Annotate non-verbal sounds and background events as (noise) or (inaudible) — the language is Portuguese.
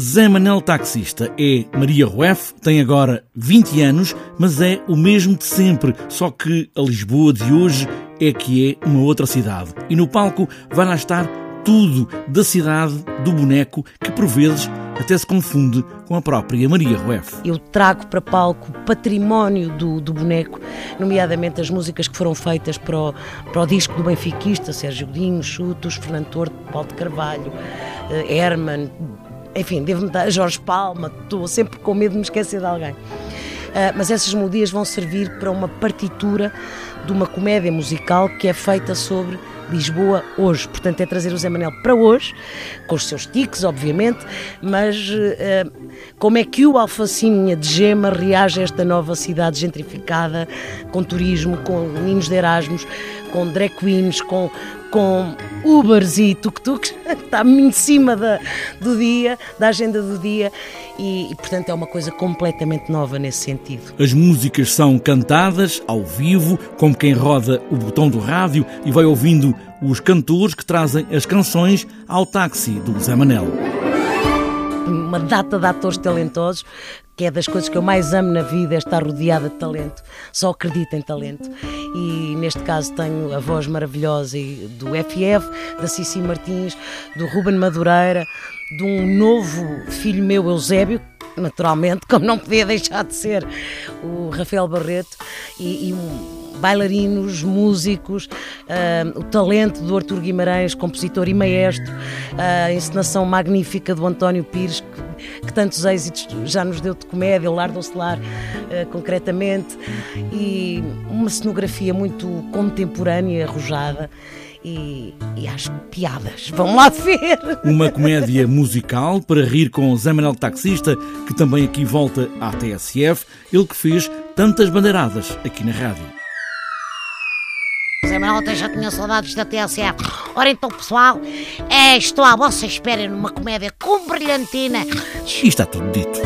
Zé Manel Taxista é Maria Rueff, tem agora 20 anos, mas é o mesmo de sempre, só que a Lisboa de hoje é que é uma outra cidade. E no palco vai lá estar tudo da cidade do boneco que por vezes até se confunde com a própria Maria Rueff. Eu trago para palco património do, do boneco, nomeadamente as músicas que foram feitas para o, para o disco do benfiquista, Sérgio Godinho, Chutos, Fernando Torto, Paulo de Carvalho, uh, Herman, enfim, devo-me dar Jorge Palma, estou sempre com medo de me esquecer de alguém. Uh, mas essas melodias vão servir para uma partitura de uma comédia musical que é feita sobre Lisboa hoje. Portanto, é trazer o Zé Manel para hoje, com os seus tiques, obviamente, mas uh, como é que o Alfacinha de Gema reage a esta nova cidade gentrificada, com turismo, com ninhos de Erasmus, com drag queens, com, com Ubers e tuk-tuks, (laughs) está em cima da, do dia, da agenda do dia, e, e, portanto é uma coisa completamente nova nesse sentido. As músicas são cantadas ao vivo, como quem roda o botão do rádio e vai ouvindo os cantores que trazem as canções ao táxi do Zé Manel uma data de atores talentosos, que é das coisas que eu mais amo na vida, é estar rodeada de talento. Só acredito em talento. E neste caso tenho a voz maravilhosa do FF, da Cici Martins, do Ruben Madureira, de um novo filho meu, Eusébio, naturalmente, como não podia deixar de ser, o Rafael Barreto, e, e um bailarinos, músicos, uh, o talento do Artur Guimarães, compositor e maestro, a encenação magnífica do António Pires, que, que tantos êxitos já nos deu de comédia, o Lar do Ocelar, uh, concretamente, e uma cenografia muito contemporânea, arrojada. E, e às piadas. Vão lá ver! Uma comédia musical para rir com Zé Manuel Taxista, que também aqui volta à TSF, ele que fez tantas bandeiradas aqui na rádio. Zé Manuel até já tinha saudades da TSF. Ora então, pessoal, é, estou à vossa espera numa comédia com brilhantina. E está tudo dito.